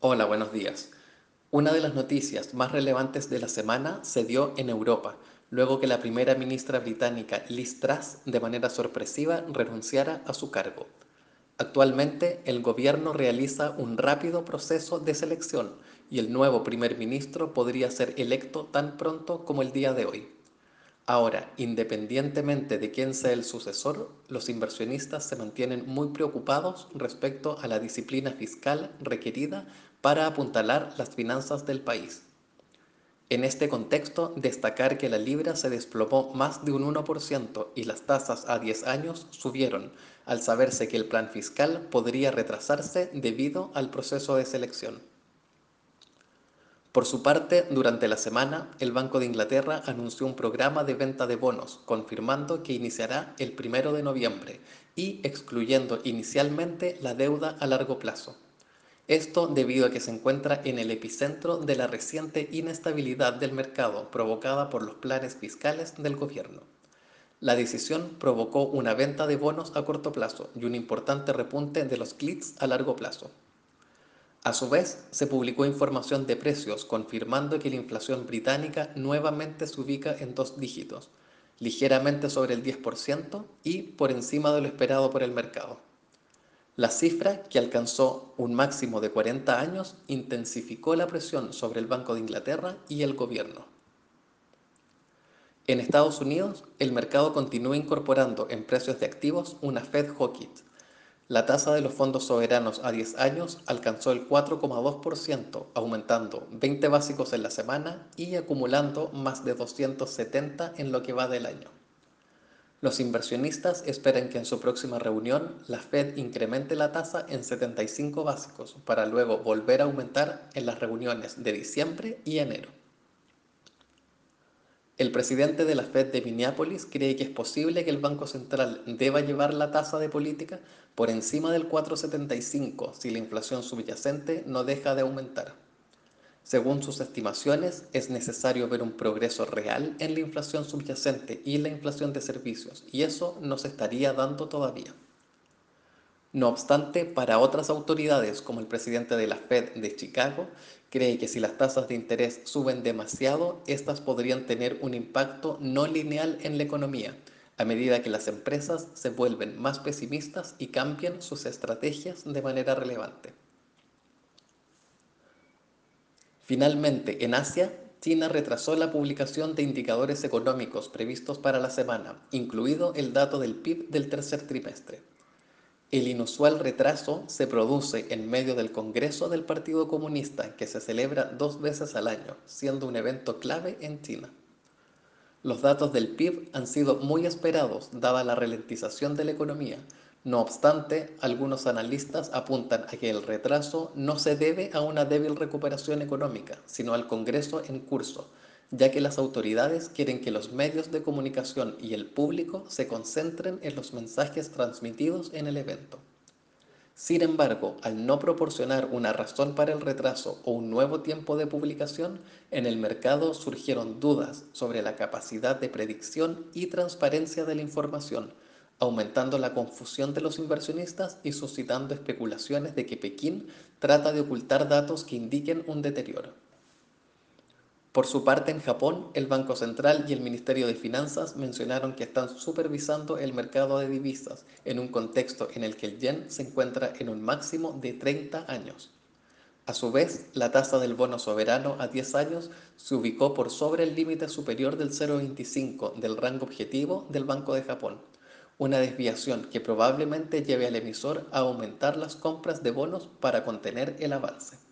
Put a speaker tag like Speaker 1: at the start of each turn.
Speaker 1: Hola, buenos días. Una de las noticias más relevantes de la semana se dio en Europa, luego que la primera ministra británica Liz Truss, de manera sorpresiva, renunciara a su cargo. Actualmente, el gobierno realiza un rápido proceso de selección y el nuevo primer ministro podría ser electo tan pronto como el día de hoy. Ahora, independientemente de quién sea el sucesor, los inversionistas se mantienen muy preocupados respecto a la disciplina fiscal requerida para apuntalar las finanzas del país. En este contexto, destacar que la libra se desplomó más de un 1% y las tasas a 10 años subieron, al saberse que el plan fiscal podría retrasarse debido al proceso de selección. Por su parte, durante la semana, el Banco de Inglaterra anunció un programa de venta de bonos, confirmando que iniciará el 1 de noviembre y excluyendo inicialmente la deuda a largo plazo. Esto debido a que se encuentra en el epicentro de la reciente inestabilidad del mercado provocada por los planes fiscales del gobierno. La decisión provocó una venta de bonos a corto plazo y un importante repunte de los clics a largo plazo. A su vez, se publicó información de precios confirmando que la inflación británica nuevamente se ubica en dos dígitos, ligeramente sobre el 10% y por encima de lo esperado por el mercado. La cifra, que alcanzó un máximo de 40 años, intensificó la presión sobre el Banco de Inglaterra y el gobierno. En Estados Unidos, el mercado continúa incorporando en precios de activos una Fed Hawkit. La tasa de los fondos soberanos a 10 años alcanzó el 4,2%, aumentando 20 básicos en la semana y acumulando más de 270 en lo que va del año. Los inversionistas esperan que en su próxima reunión la Fed incremente la tasa en 75 básicos para luego volver a aumentar en las reuniones de diciembre y enero. El presidente de la Fed de Minneapolis cree que es posible que el Banco Central deba llevar la tasa de política por encima del 4,75 si la inflación subyacente no deja de aumentar. Según sus estimaciones, es necesario ver un progreso real en la inflación subyacente y la inflación de servicios, y eso no se estaría dando todavía. No obstante, para otras autoridades, como el presidente de la Fed de Chicago, cree que si las tasas de interés suben demasiado, estas podrían tener un impacto no lineal en la economía, a medida que las empresas se vuelven más pesimistas y cambian sus estrategias de manera relevante. Finalmente, en Asia, China retrasó la publicación de indicadores económicos previstos para la semana, incluido el dato del PIB del tercer trimestre. El inusual retraso se produce en medio del Congreso del Partido Comunista, que se celebra dos veces al año, siendo un evento clave en China. Los datos del PIB han sido muy esperados dada la ralentización de la economía, no obstante, algunos analistas apuntan a que el retraso no se debe a una débil recuperación económica, sino al Congreso en curso, ya que las autoridades quieren que los medios de comunicación y el público se concentren en los mensajes transmitidos en el evento. Sin embargo, al no proporcionar una razón para el retraso o un nuevo tiempo de publicación, en el mercado surgieron dudas sobre la capacidad de predicción y transparencia de la información, aumentando la confusión de los inversionistas y suscitando especulaciones de que Pekín trata de ocultar datos que indiquen un deterioro. Por su parte, en Japón, el Banco Central y el Ministerio de Finanzas mencionaron que están supervisando el mercado de divisas en un contexto en el que el yen se encuentra en un máximo de 30 años. A su vez, la tasa del bono soberano a 10 años se ubicó por sobre el límite superior del 0,25 del rango objetivo del Banco de Japón, una desviación que probablemente lleve al emisor a aumentar las compras de bonos para contener el avance.